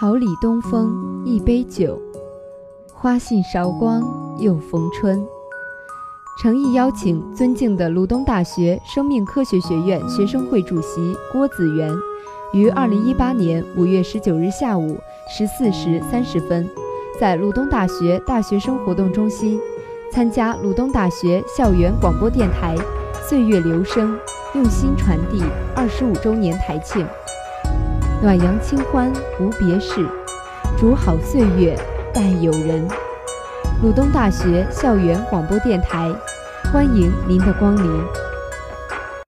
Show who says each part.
Speaker 1: 桃李东风一杯酒，花信韶光又逢春。诚意邀请尊敬的鲁东大学生命科学学院学生会主席郭子元，于二零一八年五月十九日下午十四时三十分，在鲁东大学大学生活动中心，参加鲁东大学校园广播电台“岁月留声，用心传递”二十五周年台庆。暖阳清欢无别事，煮好岁月待友人。鲁东大学校园广播电台，欢迎您的光临。